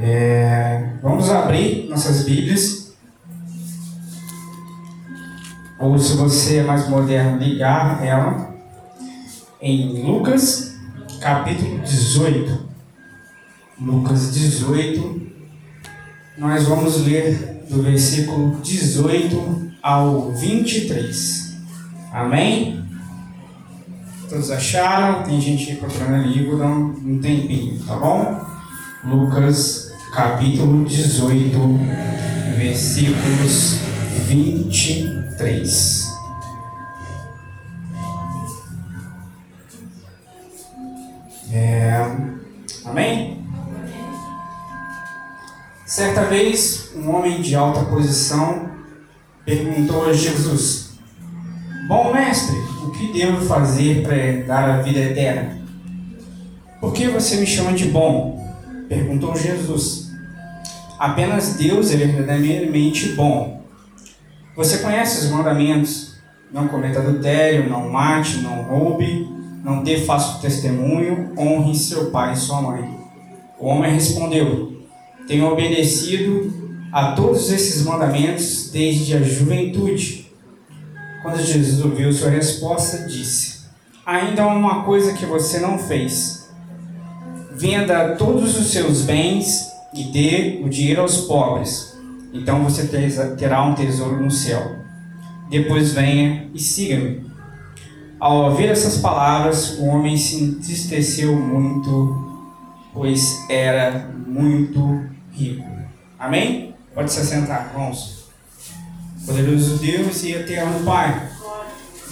É, vamos abrir nossas Bíblias. Ou se você é mais moderno, ligar ela em Lucas capítulo 18. Lucas 18. Nós vamos ler do versículo 18 ao 23. Amém? Todos acharam? Tem gente procurando vou dar um tempinho, tá bom? Lucas capítulo 18, versículos 23. É, amém? Certa vez, um homem de alta posição perguntou a Jesus: Bom mestre, o que devo fazer para dar a vida eterna? Por que você me chama de bom? Perguntou Jesus. Apenas Deus é verdadeiramente bom. Você conhece os mandamentos? Não cometa adultério, não mate, não roube, não dê falso testemunho, honre seu pai e sua mãe. O homem respondeu: Tenho obedecido a todos esses mandamentos desde a juventude. Quando Jesus ouviu sua resposta, disse: Ainda há uma coisa que você não fez venda todos os seus bens e dê o dinheiro aos pobres. Então você terá um tesouro no céu. Depois venha e siga-me. Ao ouvir essas palavras, o homem se entristeceu muito, pois era muito rico. Amém? Pode se sentar, irmãos. Poderoso Deus e eterno Pai,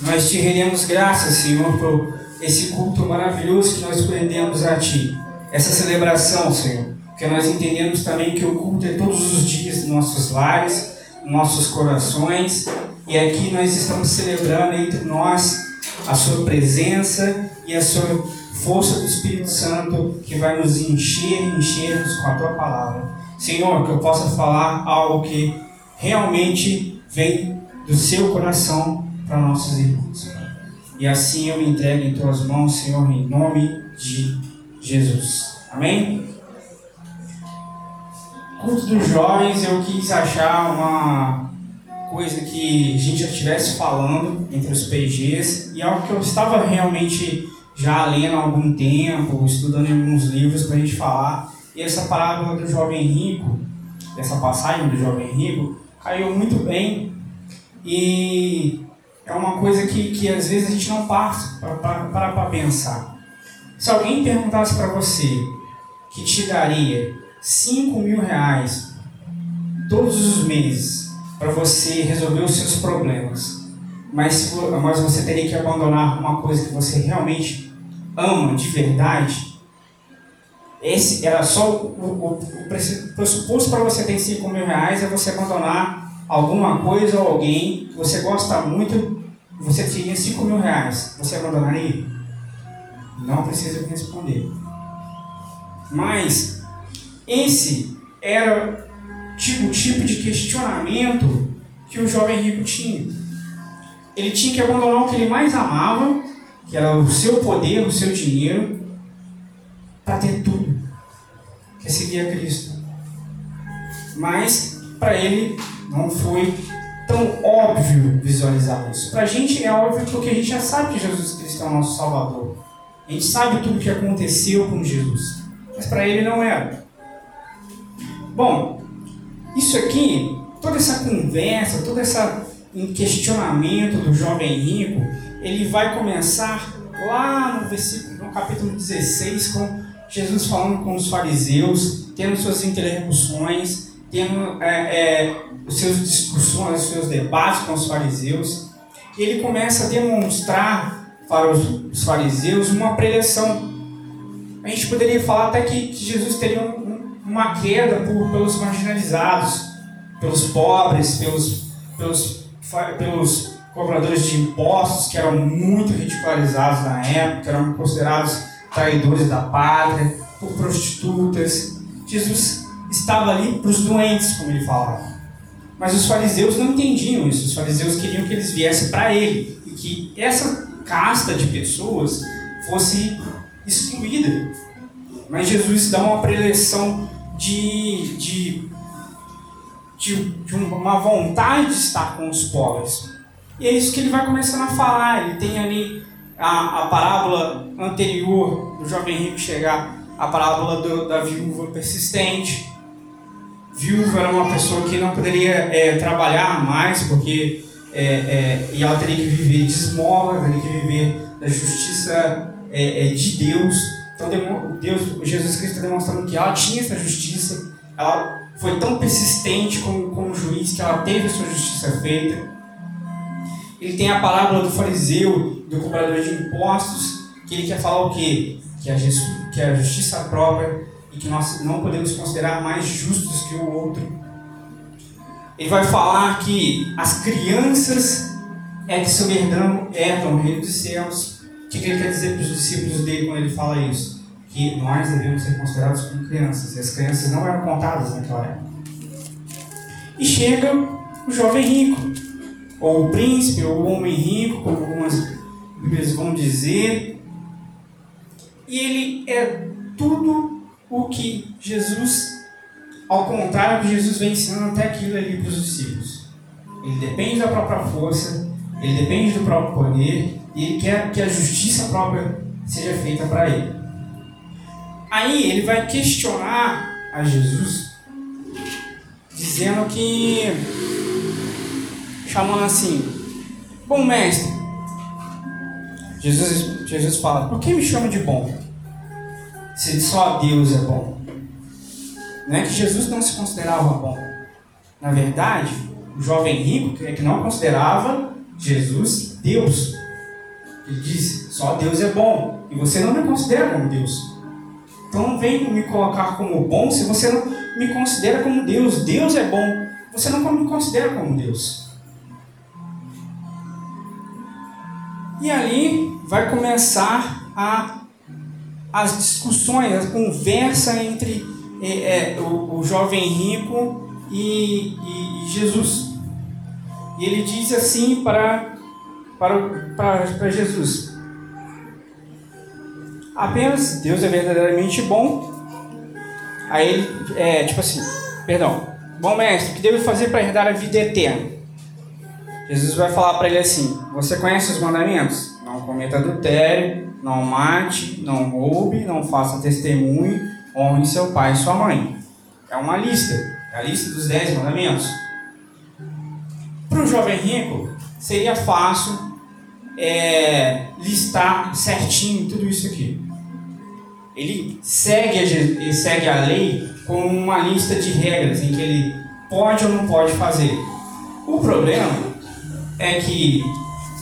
nós te rendemos graças, Senhor, por esse culto maravilhoso que nós prendemos a Ti essa celebração, Senhor. Porque nós entendemos também que o culto é todos os dias nos nossos lares, nos nossos corações. E aqui nós estamos celebrando entre nós a Sua presença e a Sua força do Espírito Santo que vai nos encher e encher-nos com a Tua palavra. Senhor, que eu possa falar algo que realmente vem do Seu coração para nossos irmãos. E assim eu me entrego em Tuas mãos, Senhor, em nome de Jesus. Amém? Culto dos jovens, eu quis achar uma coisa que a gente já estivesse falando entre os PGs e algo que eu estava realmente já lendo há algum tempo, estudando em alguns livros para a gente falar. E essa parábola do jovem rico, essa passagem do jovem rico, caiu muito bem e é uma coisa que, que às vezes a gente não passa para pensar. Se alguém perguntasse para você que te daria 5 mil reais todos os meses para você resolver os seus problemas, mas, mas você teria que abandonar uma coisa que você realmente ama de verdade, esse era só o, o, o pressuposto para você ter 5 mil reais é você abandonar alguma coisa ou alguém que você gosta muito, você teria 5 mil reais, você abandonaria? Não precisa me responder. Mas esse era tipo, o tipo de questionamento que o jovem rico tinha. Ele tinha que abandonar o que ele mais amava, que era o seu poder, o seu dinheiro, para ter tudo, que é seguir a Cristo. Mas para ele não foi tão óbvio visualizar isso. Para a gente é óbvio porque a gente já sabe que Jesus Cristo é o nosso Salvador. A gente sabe tudo o que aconteceu com Jesus, mas para ele não era. Bom, isso aqui, toda essa conversa, todo esse questionamento do jovem rico, ele vai começar lá no versículo, no capítulo 16, com Jesus falando com os fariseus, tendo suas interrupções, tendo é, é, os seus discussões, os seus debates com os fariseus, e ele começa a demonstrar para os fariseus uma preleção. A gente poderia falar até que Jesus teria um, uma queda por, pelos marginalizados, pelos pobres, pelos, pelos, pelos cobradores de impostos, que eram muito ridicularizados na época, eram considerados traidores da pátria, por prostitutas. Jesus estava ali para os doentes, como ele falava. Mas os fariseus não entendiam isso. Os fariseus queriam que eles viessem para ele e que essa casta de pessoas fosse excluída. Mas Jesus dá uma preleção de, de, de, de uma vontade de estar com os pobres. E é isso que ele vai começando a falar. Ele tem ali a, a parábola anterior do jovem rico chegar, a parábola do, da viúva persistente. Viúva era uma pessoa que não poderia é, trabalhar mais porque é, é, e ela teria que viver de esmola, teria que viver da justiça é, é, de Deus. Então Deus, Jesus Cristo está demonstrando que ela tinha essa justiça, ela foi tão persistente como, como juiz que ela teve a sua justiça feita. Ele tem a parábola do fariseu, do cobrador de impostos, que ele quer falar o quê? Que a, que a justiça própria e que nós não podemos considerar mais justos que o outro. Ele vai falar que as crianças é que são herdam, herdam o reino dos céus. O que ele quer dizer para os discípulos dele quando ele fala isso? Que nós devemos ser considerados como crianças. E as crianças não eram contadas naquela época. E chega o jovem rico ou o príncipe, ou o homem rico, como algumas Bíblias vão dizer. E ele é tudo o que Jesus, ao contrário que Jesus vem ensinando até aquilo ali para os discípulos. Ele depende da própria força, ele depende do próprio poder, e ele quer que a justiça própria seja feita para ele. Aí ele vai questionar a Jesus, dizendo que chamando assim: Bom mestre, Jesus, Jesus fala: Por que me chama de bom? Se só Deus é bom. Não é que Jesus não se considerava bom. Na verdade, o jovem rico é que não considerava Jesus Deus. Ele diz: Só Deus é bom. E você não me considera como Deus. Então não vem me colocar como bom se você não me considera como Deus. Deus é bom. Você não me considera como Deus. E ali vai começar a, as discussões, a conversa entre é, é, o, o, jovem rico e, e, e, Jesus. E ele diz assim para, para, para, para Jesus: apenas Deus é verdadeiramente bom. Aí ele, é, tipo assim, perdão, bom mestre, o que devo fazer para herdar a vida eterna? Jesus vai falar para ele assim: Você conhece os mandamentos? Não cometa adultério, não mate, não roube, não faça testemunho, honre seu pai e sua mãe. É uma lista, é a lista dos dez mandamentos. Para o jovem rico, seria fácil é, listar certinho tudo isso aqui. Ele segue, a, ele segue a lei com uma lista de regras em que ele pode ou não pode fazer. O problema é que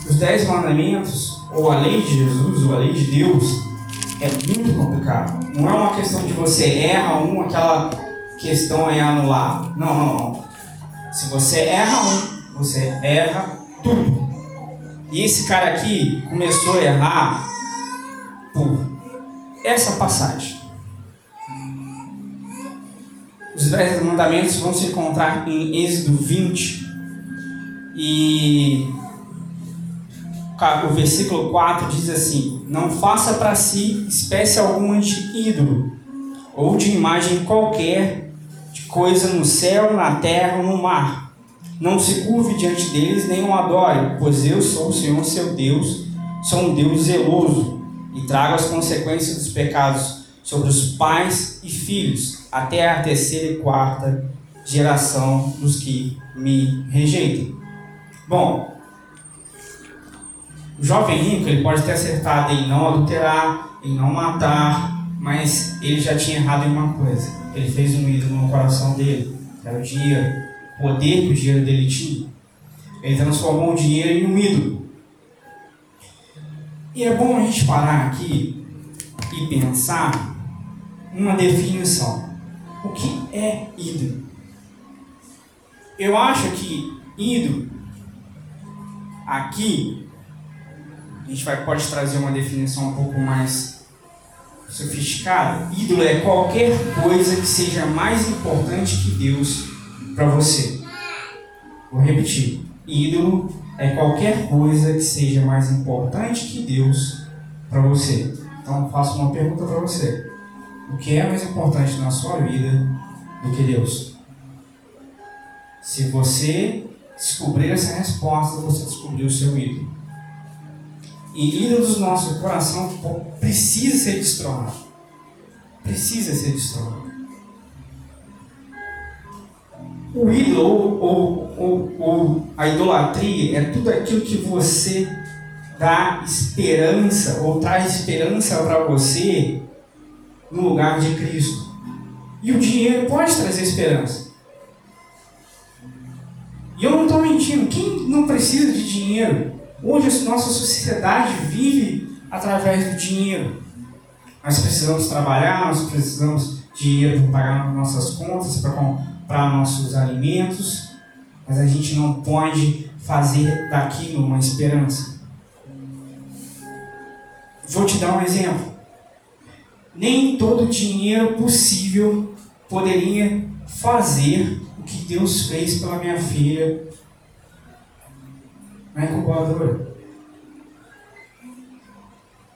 os dez mandamentos, ou a lei de Jesus, ou a lei de Deus, é muito complicado. Não é uma questão de você erra um, aquela questão é anular. Não, não, não. Se você erra um, você erra tudo. E esse cara aqui começou a errar por essa passagem. Os dez mandamentos vão se encontrar em Êxodo 20, e o versículo 4 diz assim: Não faça para si espécie alguma de ídolo, ou de imagem qualquer de coisa no céu, na terra ou no mar. Não se curve diante deles, nem o adore, pois eu sou o Senhor seu Deus, sou um Deus zeloso, e trago as consequências dos pecados sobre os pais e filhos, até a terceira e quarta geração dos que me rejeitam. Bom, o jovem rico ele pode ter acertado em não adulterar, em não matar, mas ele já tinha errado em uma coisa. Ele fez um ídolo no coração dele, era o dinheiro, poder que o dinheiro dele tinha. Ele transformou o dinheiro em um ídolo. E é bom a gente parar aqui e pensar uma definição. O que é ídolo? Eu acho que ídolo Aqui, a gente vai, pode trazer uma definição um pouco mais sofisticada. Ídolo é qualquer coisa que seja mais importante que Deus para você. Vou repetir. Ídolo é qualquer coisa que seja mais importante que Deus para você. Então, faço uma pergunta para você. O que é mais importante na sua vida do que Deus. Se você descobrir essa resposta, você descobriu o seu ídolo. E ídolos do nosso coração precisa ser destronado. Precisa ser destronado. O ídolo ou, ou, ou, a idolatria é tudo aquilo que você dá esperança ou traz esperança para você no lugar de Cristo. E o dinheiro pode trazer esperança. E eu não estou mentindo. Quem não precisa de dinheiro? Hoje a nossa sociedade vive através do dinheiro. Nós precisamos trabalhar, nós precisamos de dinheiro para pagar nossas contas, para comprar nossos alimentos, mas a gente não pode fazer daquilo uma esperança. Vou te dar um exemplo. Nem todo dinheiro possível poderia fazer o que Deus fez pela minha filha na incubadora.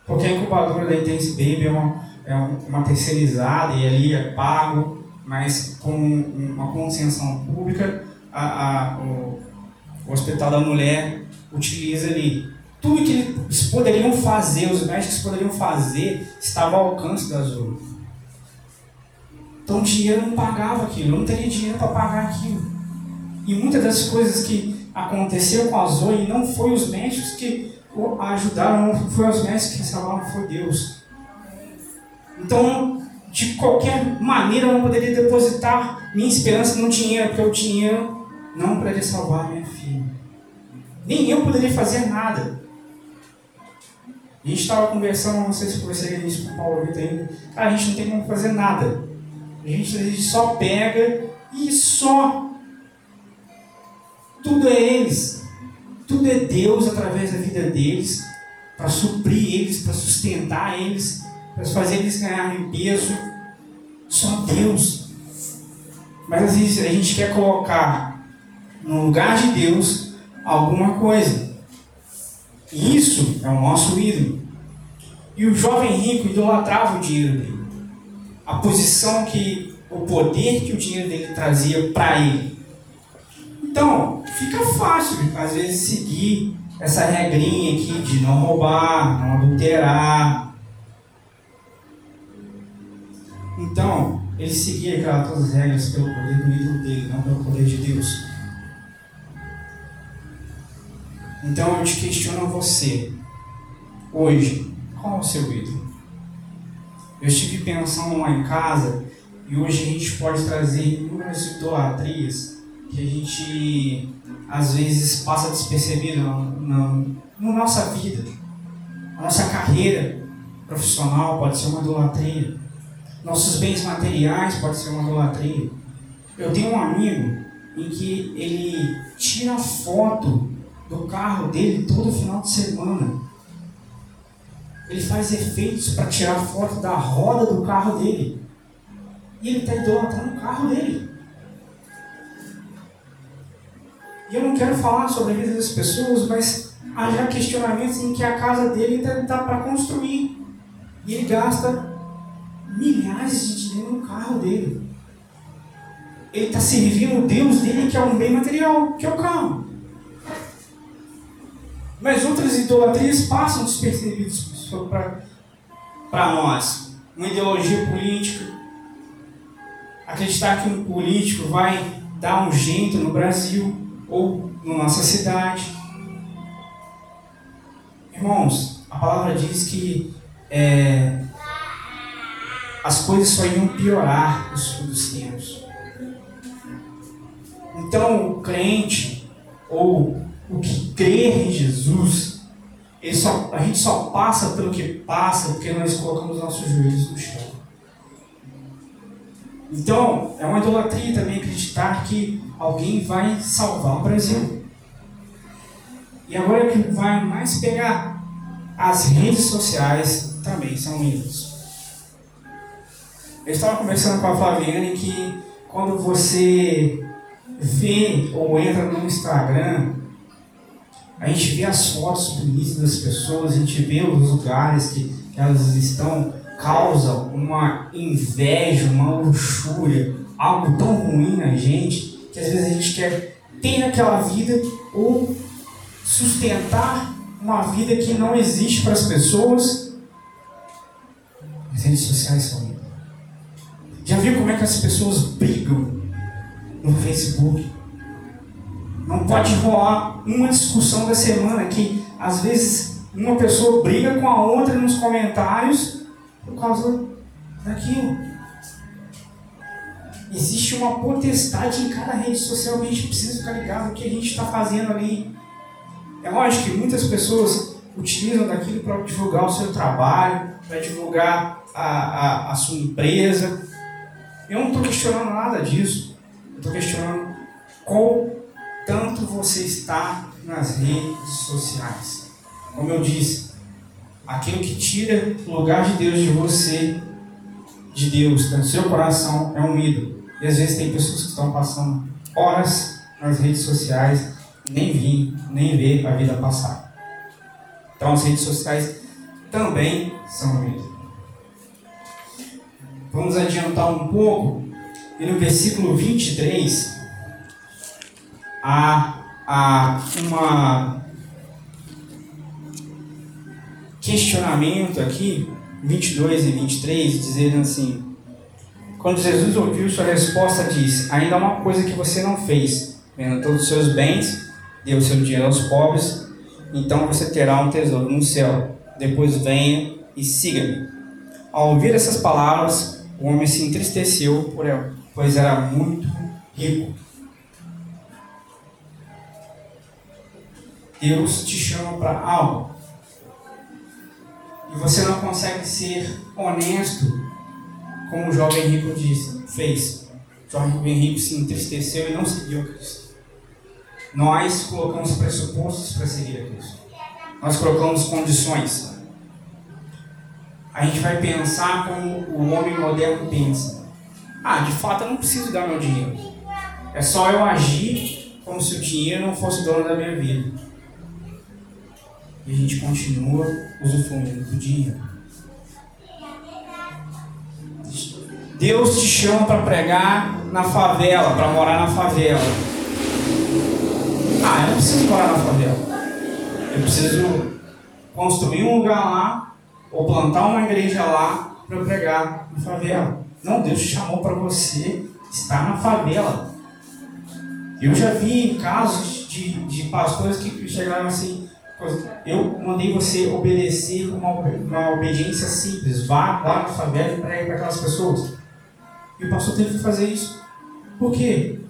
Porque a incubadora da Intense Baby é uma, é uma terceirizada e ali é pago, mas com uma concessão pública, a, a, o, o Hospital da Mulher utiliza ali. Tudo que eles poderiam fazer, os médicos poderiam fazer, estava ao alcance da Zoe. Então o dinheiro não pagava aquilo, eu não teria dinheiro para pagar aquilo. E muitas das coisas que aconteceu com a Zoe não foi os médicos que ajudaram, não foi os médicos que salvaram, foi Deus. Então, de qualquer maneira, eu não poderia depositar minha esperança no dinheiro, porque o dinheiro não poderia salvar minha filha. Nem eu poderia fazer nada. A gente estava conversando, não sei se conversei isso com o Paulo Vitor ainda. A gente não tem como fazer nada. A gente, a gente só pega e só. Tudo é eles. Tudo é Deus através da vida deles, para suprir eles, para sustentar eles, para fazer eles ganharem peso. Só Deus. Mas às vezes a gente quer colocar no lugar de Deus alguma coisa. Isso é o nosso ídolo. E o jovem rico idolatrava o dinheiro dele a posição que, o poder que o dinheiro dele trazia para ele. Então, fica fácil, às vezes, seguir essa regrinha aqui de não roubar, não adulterar. Então, ele seguia aquelas todas as regras pelo poder do ídolo dele, não pelo poder de Deus. Então eu te questiono você, hoje, qual é o seu ídolo? Eu estive pensando lá em casa e hoje a gente pode trazer inúmeras idolatrias que a gente às vezes passa despercebido na, na, na nossa vida. A nossa carreira profissional pode ser uma idolatria. Nossos bens materiais pode ser uma idolatria. Eu tenho um amigo em que ele tira foto do carro dele todo final de semana ele faz efeitos para tirar foto da roda do carro dele. E ele está idolatrando o carro dele. E eu não quero falar sobre a vida das pessoas, mas há já questionamentos em que a casa dele está para construir. E ele gasta milhares de dinheiro no carro dele. Ele está servindo o Deus dele, que é um bem material, que é o carro. Mas outras idolatrias passam despercebidas para nós. Uma ideologia política. Acreditar que um político vai dar um jeito no Brasil ou na nossa cidade. Irmãos, a palavra diz que é, as coisas só iam piorar nos futuros tempos. Então, o crente ou o que crer em Jesus só, a gente só passa pelo que passa porque nós colocamos nossos joelhos no chão. Então, é uma idolatria também acreditar que alguém vai salvar o Brasil. E agora que vai mais pegar, as redes sociais também são ídolos. Eu estava conversando com a Flaviane que quando você vê ou entra no Instagram, a gente vê as fotos bonitas das pessoas, a gente vê os lugares que elas estão causa uma inveja, uma luxúria, algo tão ruim na gente, que às vezes a gente quer ter aquela vida ou sustentar uma vida que não existe para as pessoas. As redes sociais são já viu como é que as pessoas brigam no Facebook? Não pode rolar uma discussão da semana que às vezes uma pessoa briga com a outra nos comentários por causa daquilo. Existe uma potestade em cada rede social que a gente precisa ficar ligado o que a gente está fazendo ali. É lógico que muitas pessoas utilizam daquilo para divulgar o seu trabalho, para divulgar a, a, a sua empresa, eu não estou questionando nada disso. Eu estou questionando qual tanto você está nas redes sociais. Como eu disse, aquilo que tira o lugar de Deus de você, de Deus, do seu coração, é um ídolo. E às vezes tem pessoas que estão passando horas nas redes sociais, nem vi, nem vê a vida passar. Então as redes sociais também são um ídolo. Vamos adiantar um pouco. E no versículo 23 há, há uma questionamento aqui, 22 e 23, dizendo assim: Quando Jesus ouviu sua resposta, disse: Ainda há uma coisa que você não fez. Vendo todos os seus bens, deu seu dinheiro aos pobres, então você terá um tesouro no céu. Depois venha e siga-me. Ao ouvir essas palavras, o homem se entristeceu por ela, pois era muito rico. Deus te chama para algo. E você não consegue ser honesto, como o jovem rico disse, fez. O jovem rico se entristeceu e não seguiu Cristo. Nós colocamos pressupostos para seguir a Cristo. Nós colocamos condições a gente vai pensar como o homem moderno pensa. Ah, de fato eu não preciso dar meu dinheiro. É só eu agir como se o dinheiro não fosse dono da minha vida. E a gente continua usufruindo do dinheiro. Deus te chama para pregar na favela, para morar na favela. Ah, eu não preciso morar na favela. Eu preciso construir um lugar lá ou plantar uma igreja lá para pregar na favela. Não, Deus chamou para você estar na favela. Eu já vi casos de, de pastores que chegaram assim, eu mandei você obedecer uma, uma obediência simples, vá lá na favela e pregue para aquelas pessoas. E o pastor teve que fazer isso. Por quê?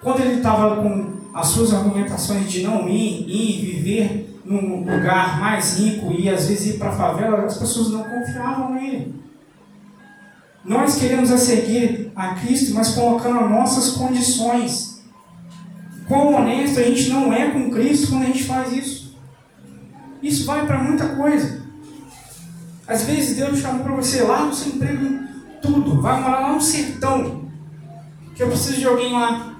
Quando ele estava com as suas argumentações de não ir, ir viver num lugar mais rico e às vezes ir para a favela, as pessoas não confiavam nele. Nós queremos a seguir a Cristo, mas colocando nossas condições. Quão honesto a gente não é com Cristo quando a gente faz isso. Isso vai para muita coisa. Às vezes Deus chamou para você lá no seu emprego, tudo. Vai morar lá no sertão. Que eu preciso de alguém lá.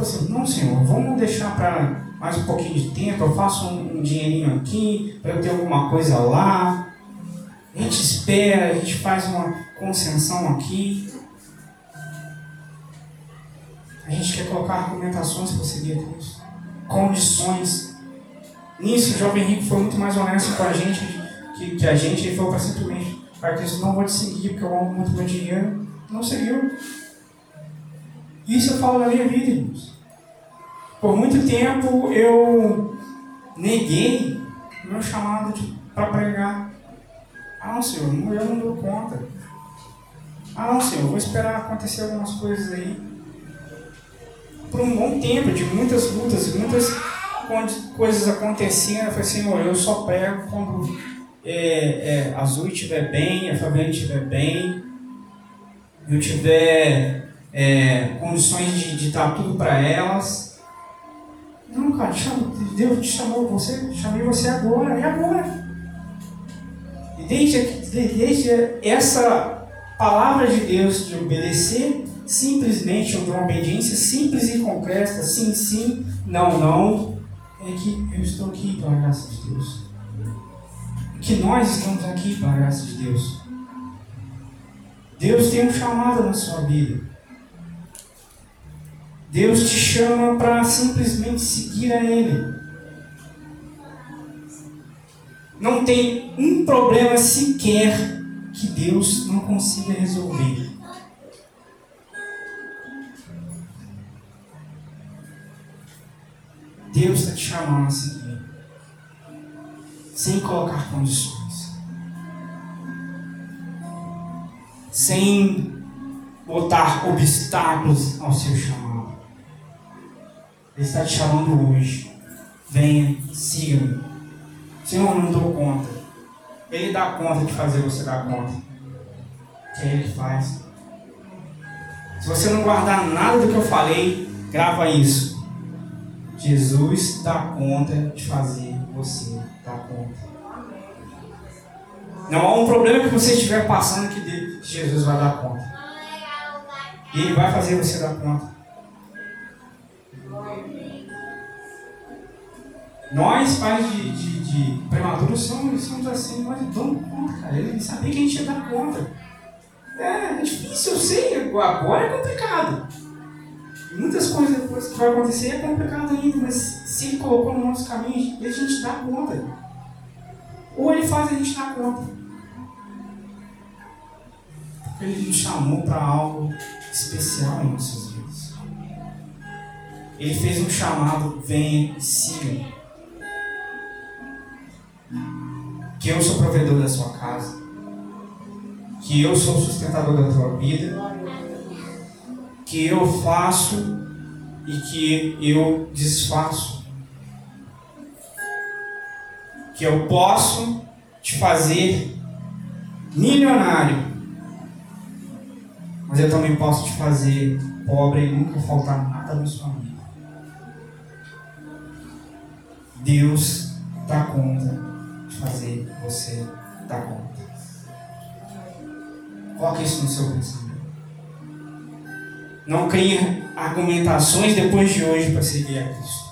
Falou assim: Não, Senhor, vamos deixar para mais um pouquinho de tempo, eu faço um, um dinheirinho aqui, para eu ter alguma coisa lá. A gente espera, a gente faz uma concessão aqui. A gente quer colocar argumentações para seguir Cristo. Condições. Nisso, o jovem rico foi muito mais honesto com a gente que, que a gente. Ele falou para simplesmente: Cristo, não vou te seguir porque eu amo muito meu dinheiro. Não seguiu. Isso eu falo na minha vida, irmãos. Por muito tempo eu neguei meu chamado para pregar. Ah, não, Senhor, eu não dou conta. Ah, não, Senhor, vou esperar acontecer algumas coisas aí. Por um bom tempo, de muitas lutas, muitas coisas acontecendo, eu falei, Senhor, eu só prego quando é, é, a Azul estiver bem, a Fabiana estiver bem, eu tiver é, condições de, de dar tudo para elas. Não, cara, Deus te chamou, você, chamei você agora, é agora. E desde, desde essa palavra de Deus de obedecer, simplesmente uma obediência simples e concreta, sim, sim, não, não, é que eu estou aqui pela graça de Deus. que nós estamos aqui pela graça de Deus. Deus tem um chamado na sua vida. Deus te chama para simplesmente seguir a Ele. Não tem um problema sequer que Deus não consiga resolver. Deus está te chamando a seguir, sem colocar condições, sem botar obstáculos ao seu chamado. Ele está te chamando hoje. Venha, siga-me. Senhor, não dou conta. Ele dá conta de fazer você dar conta. Que é Ele que faz. Se você não guardar nada do que eu falei, grava isso. Jesus dá conta de fazer você dar conta. Não há um problema que você estiver passando que Jesus vai dar conta. E Ele vai fazer você dar conta. Nós, pais de, de, de prematuros, somos, somos assim, nós damos conta, cara. Ele sabia que a gente ia dar conta. É, é difícil, eu sei. Agora é complicado. Muitas coisas depois que vai acontecer é complicado ainda, mas se ele colocou no nosso caminho, a gente dá conta. Ou ele faz a gente dar conta. Porque ele nos chamou para algo especial em nossas vidas. Ele fez um chamado, venha e siga. Que eu sou provedor da sua casa. Que eu sou sustentador da tua vida que eu faço e que eu desfaço. Que eu posso te fazer milionário, mas eu também posso te fazer pobre e nunca faltar nada na sua vida. Deus dá conta fazer você dar conta. Coloque isso no seu pensamento. Não crie argumentações depois de hoje para seguir a Cristo.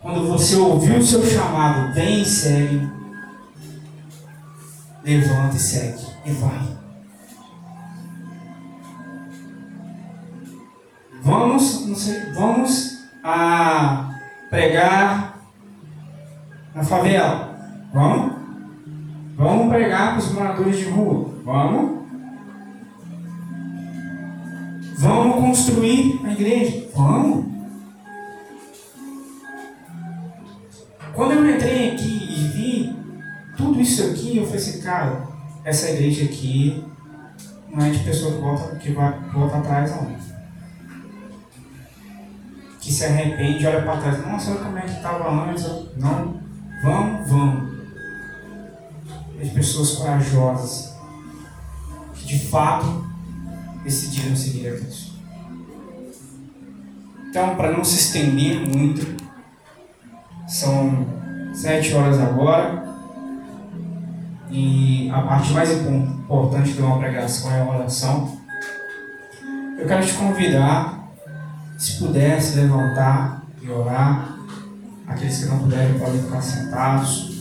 Quando você ouviu o seu chamado, vem e segue. Levanta e segue. E vai. Vamos, sei, vamos a pregar na favela. Vamos? Vamos pregar para os moradores de rua. Vamos? Vamos construir a igreja. Vamos. Quando eu entrei aqui e vi tudo isso aqui, eu falei assim, cara, essa igreja aqui não é de pessoa que volta, que vai, volta atrás, não. Que se arrepende, olha para trás. Nossa, olha como é que estava antes. Não, vamos. É de pessoas corajosas. Que de fato decidiram seguir a Cristo. Então, para não se estender muito, são sete horas agora e a parte mais importante de uma pregação é a oração. Eu quero te convidar, se puder, se levantar e orar. Aqueles que não puderem podem ficar sentados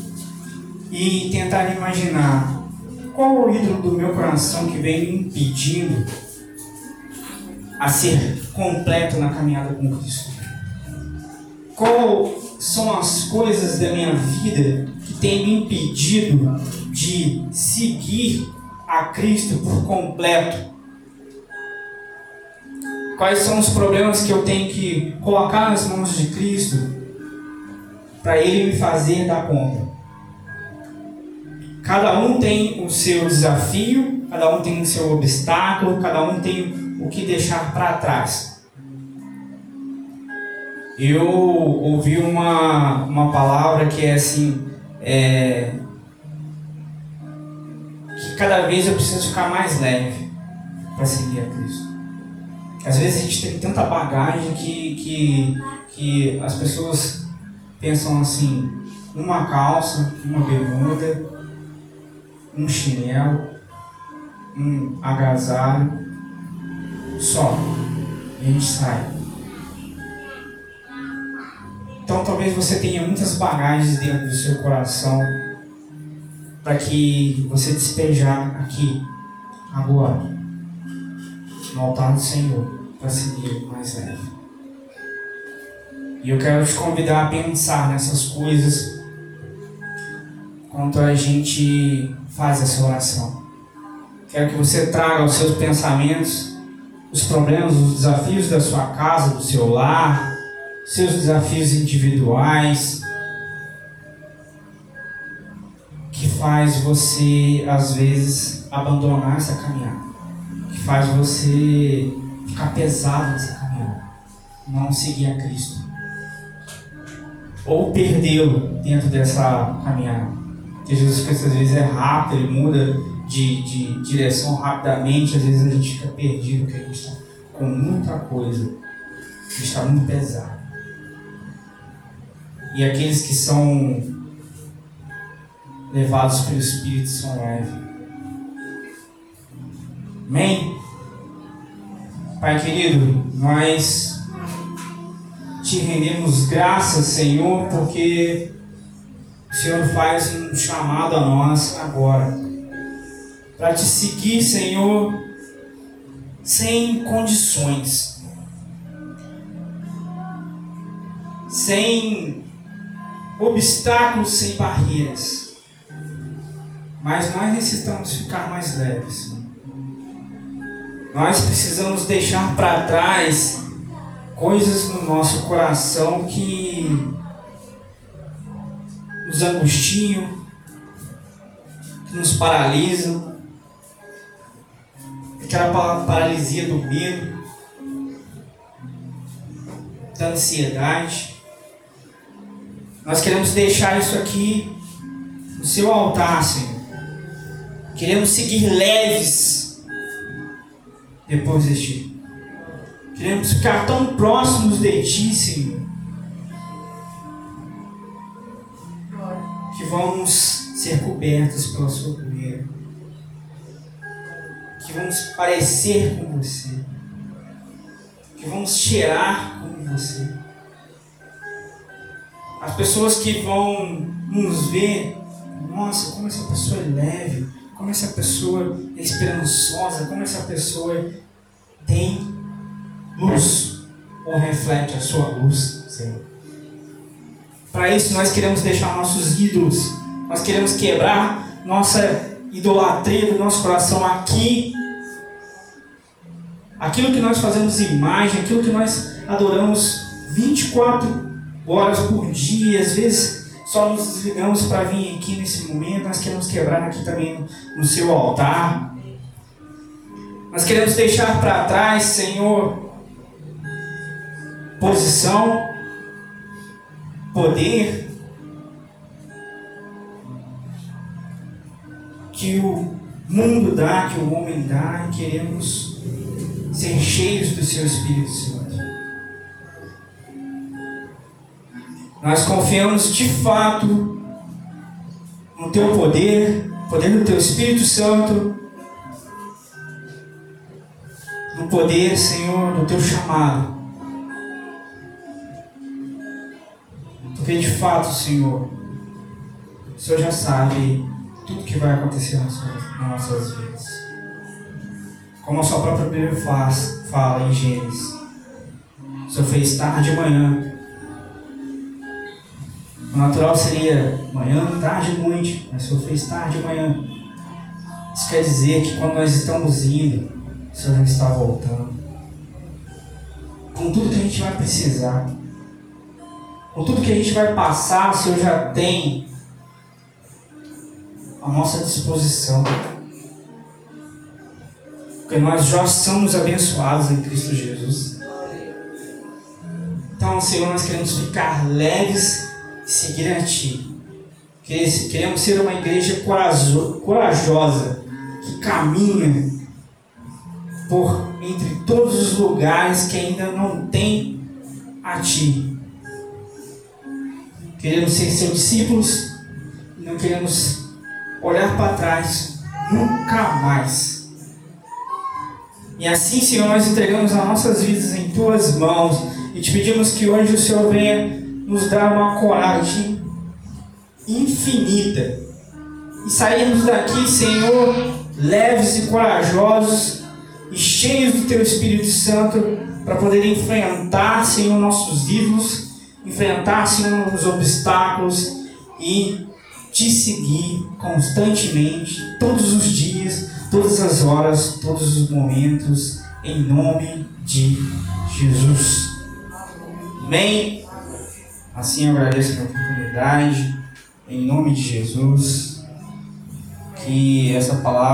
e tentar imaginar qual o ídolo do meu coração que vem me impedindo a ser completo na caminhada com Cristo? Qual são as coisas da minha vida que têm me impedido de seguir a Cristo por completo? Quais são os problemas que eu tenho que colocar nas mãos de Cristo para Ele me fazer dar conta? Cada um tem o seu desafio, cada um tem o seu obstáculo, cada um tem o que deixar para trás. Eu ouvi uma, uma palavra que é assim, é, que cada vez eu preciso ficar mais leve para seguir a Cristo. Às vezes a gente tem tanta bagagem que, que, que as pessoas pensam assim, uma calça, uma bermuda, um chinelo, um agasalho, só. E a gente sai. Então talvez você tenha muitas bagagens dentro do seu coração para que você despejar aqui, agora, no altar do Senhor, para seguir mais leve. E eu quero te convidar a pensar nessas coisas quando a gente faz essa oração. Quero que você traga aos seus pensamentos os problemas, os desafios da sua casa, do seu lar, seus desafios individuais, que faz você às vezes abandonar essa caminhada, que faz você ficar pesado nessa caminhada, não seguir a Cristo, ou perdê-lo dentro dessa caminhada. Porque Jesus Cristo às vezes é rápido, ele muda de, de direção rapidamente, às vezes a gente fica perdido, porque a gente está com muita coisa, está muito pesado. E aqueles que são levados pelo Espírito são leves. Amém? Pai querido, nós te rendemos graças, Senhor, porque o Senhor faz um chamado a nós agora para te seguir, Senhor, sem condições, sem obstáculos, sem barreiras. Mas nós necessitamos ficar mais leves. Nós precisamos deixar para trás coisas no nosso coração que nos angustiam, que nos paralisam aquela paralisia do medo, da ansiedade. Nós queremos deixar isso aqui no seu altar, Senhor. Queremos seguir leves depois deste. Queremos ficar tão próximos de Ti, Senhor. Que vamos ser cobertos pela Sua poeira que vamos parecer com você, que vamos cheirar como você. As pessoas que vão nos ver, nossa, como essa pessoa é leve, como essa pessoa é esperançosa, como essa pessoa tem luz ou reflete a sua luz, Senhor. Para isso nós queremos deixar nossos ídolos, nós queremos quebrar nossa idolatria do nosso coração aqui aquilo que nós fazemos imagem, aquilo que nós adoramos 24 horas por dia, às vezes só nos desligamos para vir aqui nesse momento, nós queremos quebrar aqui também no seu altar. Nós queremos deixar para trás, Senhor, posição, poder, que o mundo dá, que o homem dá, e queremos ser cheios do seu Espírito Santo. Nós confiamos de fato no teu poder, poder do teu Espírito Santo, no poder, Senhor, do teu chamado. Porque de fato, Senhor, o Senhor já sabe tudo que vai acontecer nas nossas vidas. Como a sua própria Bíblia faz, fala em Gênesis. O Senhor fez tarde e manhã. O natural seria manhã, tarde e noite, mas o Senhor fez tarde e manhã. Isso quer dizer que quando nós estamos indo, o Senhor já está voltando. Com tudo que a gente vai precisar, com tudo que a gente vai passar, o Senhor já tem à nossa disposição. Porque nós já somos abençoados em Cristo Jesus. Então, Senhor, nós queremos ficar leves e seguir a Ti. Queremos ser uma igreja corajosa, que caminha por entre todos os lugares que ainda não tem a Ti. Queremos ser seus discípulos e não queremos olhar para trás nunca mais. E assim, Senhor, nós entregamos as nossas vidas em tuas mãos e te pedimos que hoje o Senhor venha nos dar uma coragem infinita e sairmos daqui, Senhor, leves e corajosos e cheios do Teu Espírito Santo para poder enfrentar, Senhor, nossos ídolos, enfrentar, Senhor, os obstáculos e te seguir constantemente, todos os dias, todas as horas, todos os momentos, em nome de Jesus. Amém? Assim eu agradeço a oportunidade, em nome de Jesus, que essa palavra